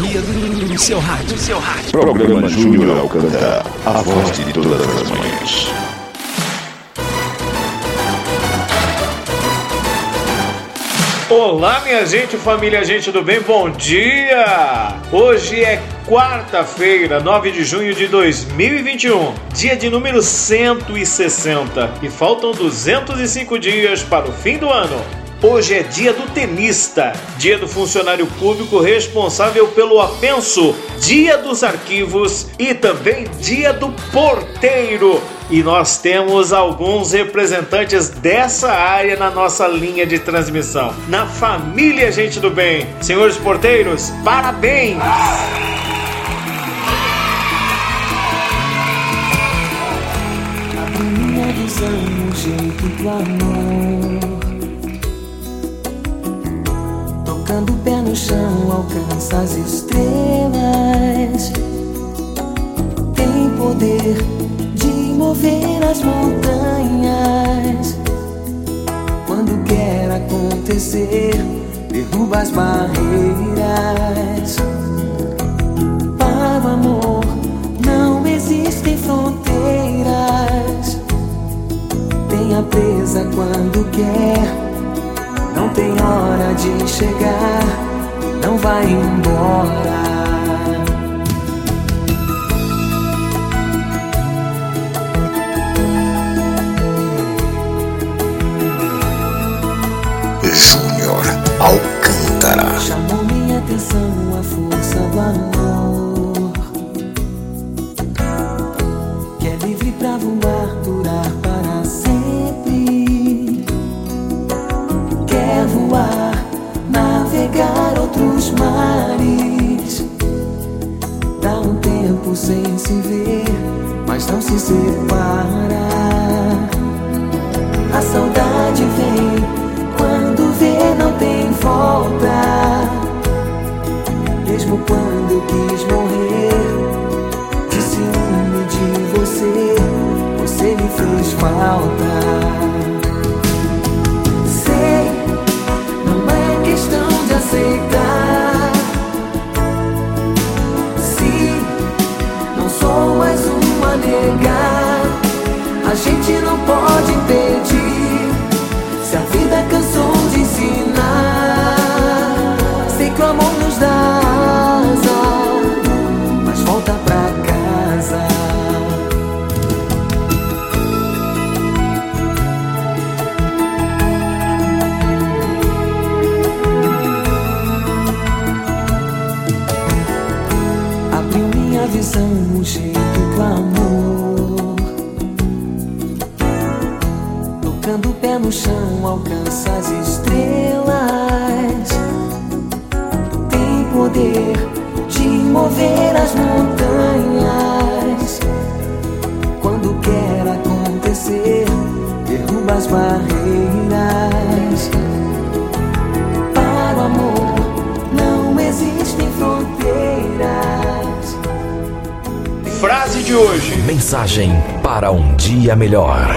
sintonia do seu rádio, seu rádio. Programa Júnior Alcântara, a voz de todas as manhãs. Olá, minha gente, família, gente do bem, bom dia! Hoje é quarta-feira, 9 de junho de 2021, dia de número 160 e faltam 205 dias para o fim do ano. Hoje é dia do tenista, dia do funcionário público responsável pelo apenso, dia dos arquivos e também dia do porteiro. E nós temos alguns representantes dessa área na nossa linha de transmissão. Na família Gente do Bem. Senhores porteiros, parabéns! A do amor Tocando o pé no chão, alcança as estrelas. Tem poder de mover as montanhas. Quando quer acontecer, derruba as barreiras. Para o amor não existem fronteiras. Tenha presa quando quer tem hora de chegar, não vai embora. Júnior Alcântara. Chamou minha atenção amor nos dá asa, mas volta pra casa. Abriu minha visão, o jeito do amor. Tocando o pé no chão, alcança as estrelas. Poder de mover as montanhas. Quando quer acontecer, derruba as barreiras. Para o amor, não existem fronteiras. Frase de hoje. Mensagem para um dia melhor.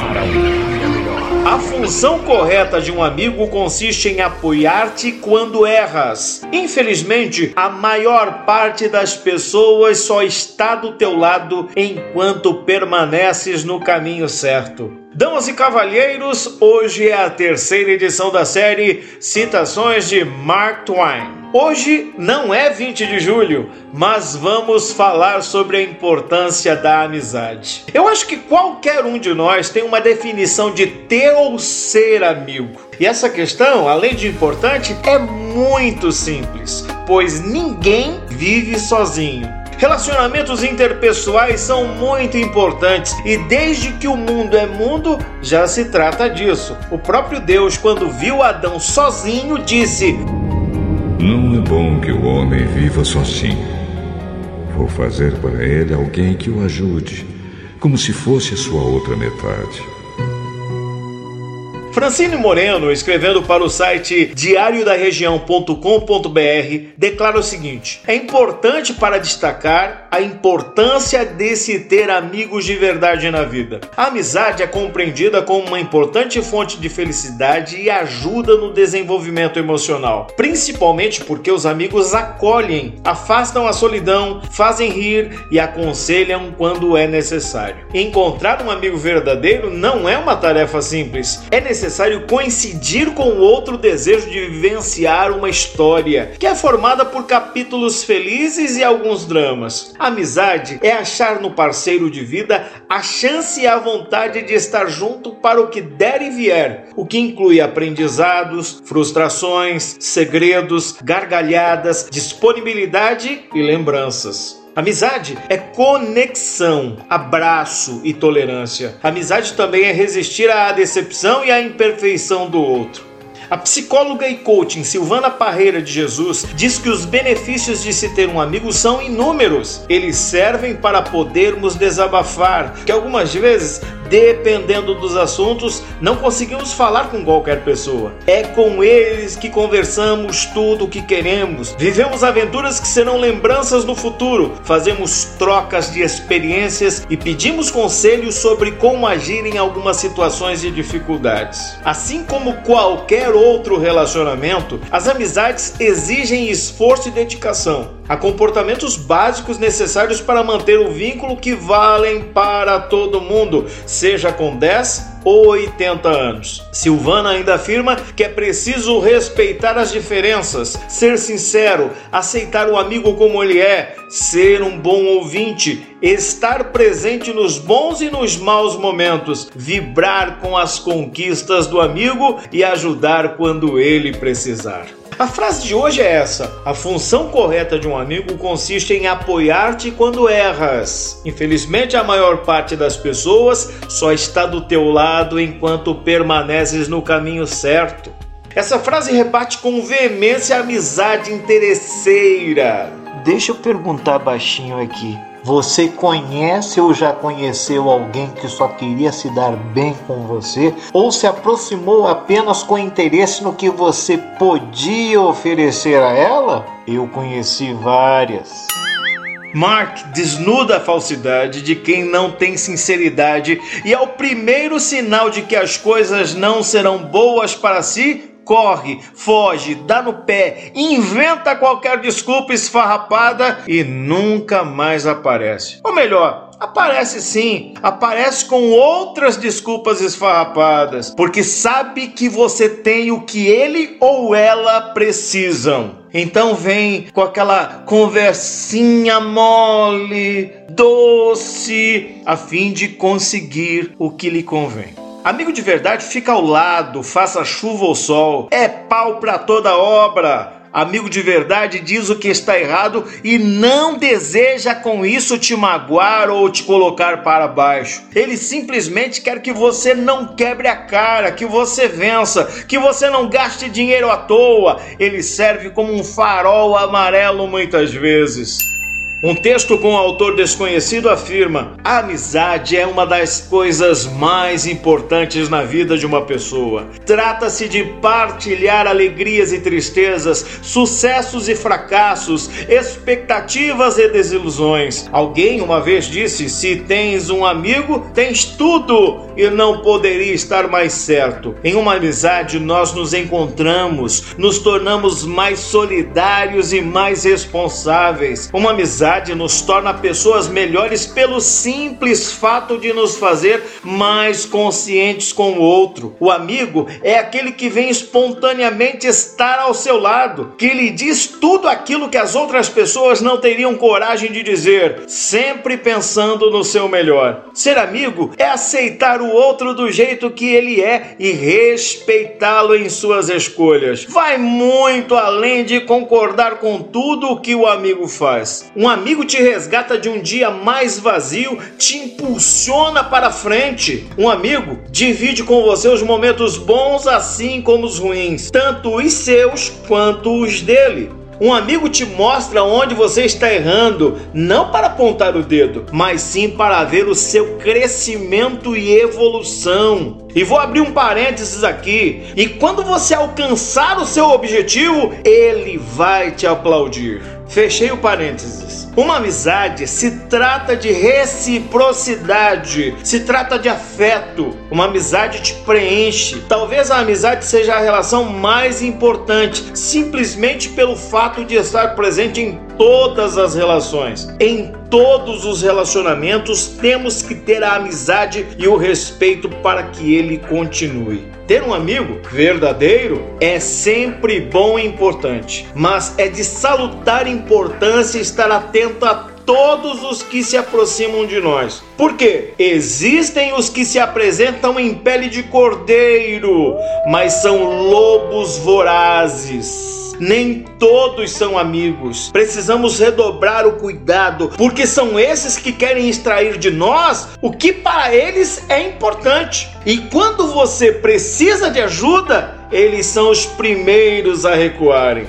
A função correta de um amigo consiste em apoiar-te quando erras. Infelizmente, a maior parte das pessoas só está do teu lado enquanto permaneces no caminho certo. Damas e cavalheiros, hoje é a terceira edição da série Citações de Mark Twain. Hoje não é 20 de julho, mas vamos falar sobre a importância da amizade. Eu acho que qualquer um de nós tem uma definição de ter ou ser amigo. E essa questão, além de importante, é muito simples, pois ninguém vive sozinho. Relacionamentos interpessoais são muito importantes e desde que o mundo é mundo já se trata disso. O próprio Deus, quando viu Adão sozinho, disse: Não é bom que o homem viva sozinho. Vou fazer para ele alguém que o ajude, como se fosse a sua outra metade. Francine Moreno, escrevendo para o site diariodaregião.com.br, declara o seguinte: É importante para destacar a importância de se ter amigos de verdade na vida. A amizade é compreendida como uma importante fonte de felicidade e ajuda no desenvolvimento emocional, principalmente porque os amigos acolhem, afastam a solidão, fazem rir e aconselham quando é necessário. Encontrar um amigo verdadeiro não é uma tarefa simples. É necessário necessário coincidir com o outro desejo de vivenciar uma história, que é formada por capítulos felizes e alguns dramas. Amizade é achar no parceiro de vida a chance e a vontade de estar junto para o que der e vier, o que inclui aprendizados, frustrações, segredos, gargalhadas, disponibilidade e lembranças. Amizade é conexão, abraço e tolerância. Amizade também é resistir à decepção e à imperfeição do outro. A psicóloga e coaching Silvana Parreira de Jesus diz que os benefícios de se ter um amigo são inúmeros. Eles servem para podermos desabafar, que algumas vezes dependendo dos assuntos, não conseguimos falar com qualquer pessoa. É com eles que conversamos tudo o que queremos. Vivemos aventuras que serão lembranças no futuro. Fazemos trocas de experiências e pedimos conselhos sobre como agir em algumas situações de dificuldades. Assim como qualquer outro relacionamento, as amizades exigem esforço e dedicação. Há comportamentos básicos necessários para manter o vínculo que valem para todo mundo, seja com 10 ou 80 anos. Silvana ainda afirma que é preciso respeitar as diferenças, ser sincero, aceitar o amigo como ele é, ser um bom ouvinte, estar presente nos bons e nos maus momentos, vibrar com as conquistas do amigo e ajudar quando ele precisar. A frase de hoje é essa: A função correta de um amigo consiste em apoiar-te quando erras. Infelizmente, a maior parte das pessoas só está do teu lado enquanto permaneces no caminho certo. Essa frase rebate com veemência a amizade interesseira. Deixa eu perguntar baixinho aqui. Você conhece ou já conheceu alguém que só queria se dar bem com você ou se aproximou apenas com interesse no que você podia oferecer a ela? Eu conheci várias. Mark desnuda a falsidade de quem não tem sinceridade e é o primeiro sinal de que as coisas não serão boas para si corre, foge, dá no pé, inventa qualquer desculpa esfarrapada e nunca mais aparece. Ou melhor, Aparece sim, aparece com outras desculpas esfarrapadas, porque sabe que você tem o que ele ou ela precisam. Então vem com aquela conversinha mole, doce, a fim de conseguir o que lhe convém. Amigo de verdade fica ao lado, faça chuva ou sol, é pau para toda obra. Amigo de verdade diz o que está errado e não deseja com isso te magoar ou te colocar para baixo. Ele simplesmente quer que você não quebre a cara, que você vença, que você não gaste dinheiro à toa. Ele serve como um farol amarelo muitas vezes. Um texto com um autor desconhecido afirma: a amizade é uma das coisas mais importantes na vida de uma pessoa. Trata-se de partilhar alegrias e tristezas, sucessos e fracassos, expectativas e desilusões. Alguém uma vez disse: se tens um amigo, tens tudo e não poderia estar mais certo. Em uma amizade, nós nos encontramos, nos tornamos mais solidários e mais responsáveis. Uma amizade nos torna pessoas melhores pelo simples fato de nos fazer mais conscientes com o outro. O amigo é aquele que vem espontaneamente estar ao seu lado, que lhe diz tudo aquilo que as outras pessoas não teriam coragem de dizer, sempre pensando no seu melhor. Ser amigo é aceitar o outro do jeito que ele é e respeitá-lo em suas escolhas. Vai muito além de concordar com tudo o que o amigo faz. Um amigo te resgata de um dia mais vazio, te impulsiona para frente. Um amigo divide com você os momentos bons assim como os ruins, tanto os seus quanto os dele. Um amigo te mostra onde você está errando, não para apontar o dedo, mas sim para ver o seu crescimento e evolução. E vou abrir um parênteses aqui. E quando você alcançar o seu objetivo, ele vai te aplaudir. Fechei o parênteses. Uma amizade se trata de reciprocidade, se trata de afeto. Uma amizade te preenche. Talvez a amizade seja a relação mais importante, simplesmente pelo fato de estar presente em todas as relações. Em todos os relacionamentos temos que ter a amizade e o respeito para que ele continue. Ter um amigo verdadeiro é sempre bom e importante, mas é de salutar importância estar atento a todos os que se aproximam de nós. Porque existem os que se apresentam em pele de cordeiro, mas são lobos vorazes. Nem todos são amigos. Precisamos redobrar o cuidado, porque são esses que querem extrair de nós o que para eles é importante. E quando você precisa de ajuda, eles são os primeiros a recuarem.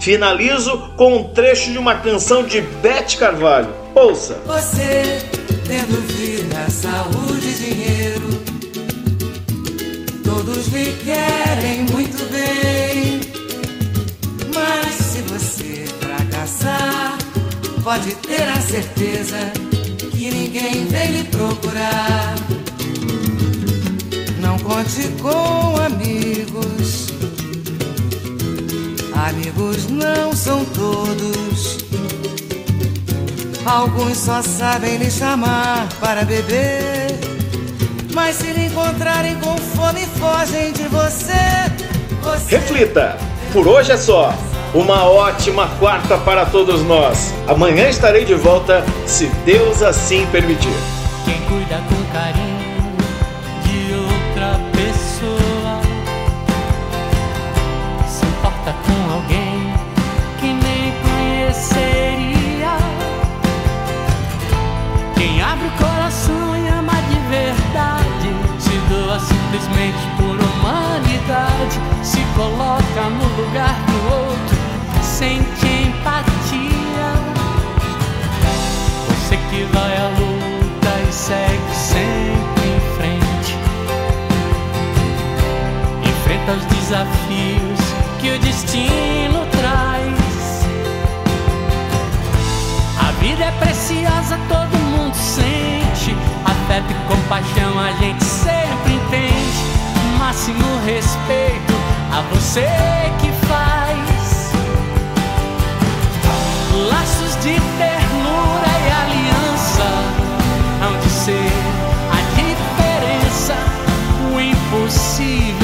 Finalizo com um trecho de uma canção de Beth Carvalho. Ouça. Você tendo vida, saúde e dinheiro, todos lhe querem muito bem. Mas se você fracassar, pode ter a certeza que ninguém vem lhe procurar. Não conte com amigos. Amigos não são todos. Alguns só sabem lhe chamar para beber. Mas se lhe encontrarem com fome, fogem de você. você Reflita. Por hoje é só. Uma ótima quarta para todos nós. Amanhã estarei de volta, se Deus assim permitir. Desafios que o destino traz. A vida é preciosa, todo mundo sente. Afeto e compaixão a gente sempre entende. Máximo respeito a você que faz. Laços de ternura e aliança hão de ser a diferença. O impossível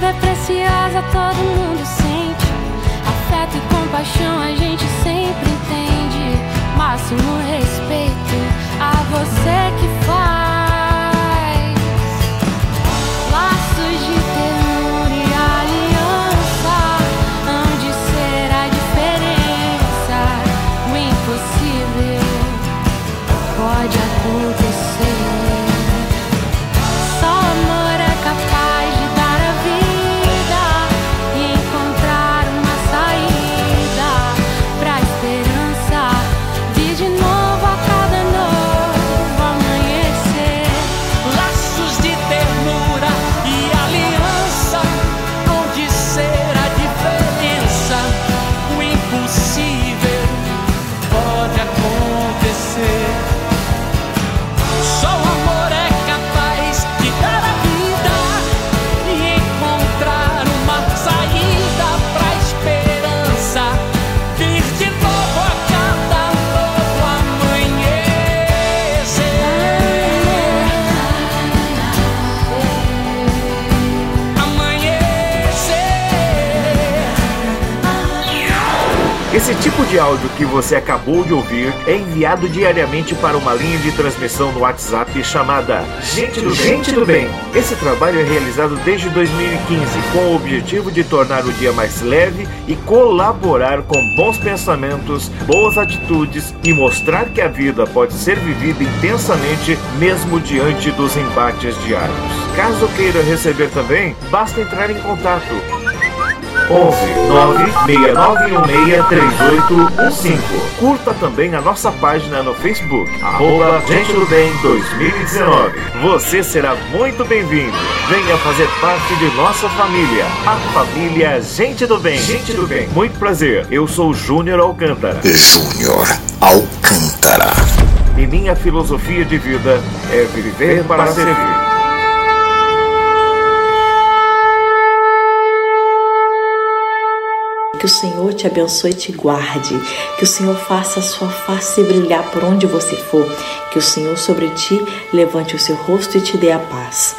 vida é preciosa, todo mundo sente. Afeto e compaixão a gente sempre entende. Máximo respeito a você que Esse tipo de áudio que você acabou de ouvir é enviado diariamente para uma linha de transmissão no WhatsApp chamada Gente do, Gente do Bem. Esse trabalho é realizado desde 2015 com o objetivo de tornar o dia mais leve e colaborar com bons pensamentos, boas atitudes e mostrar que a vida pode ser vivida intensamente mesmo diante dos embates diários. Caso queira receber também, basta entrar em contato 11 969163815. Curta também a nossa página no Facebook, arroba Gente do Bem 2019. Você será muito bem-vindo. Venha fazer parte de nossa família, a família Gente do Bem. Gente do Bem. Muito prazer, eu sou Júnior Alcântara. Júnior Alcântara. E minha filosofia de vida é viver para servir. Que o Senhor te abençoe e te guarde. Que o Senhor faça a sua face brilhar por onde você for. Que o Senhor sobre ti levante o seu rosto e te dê a paz.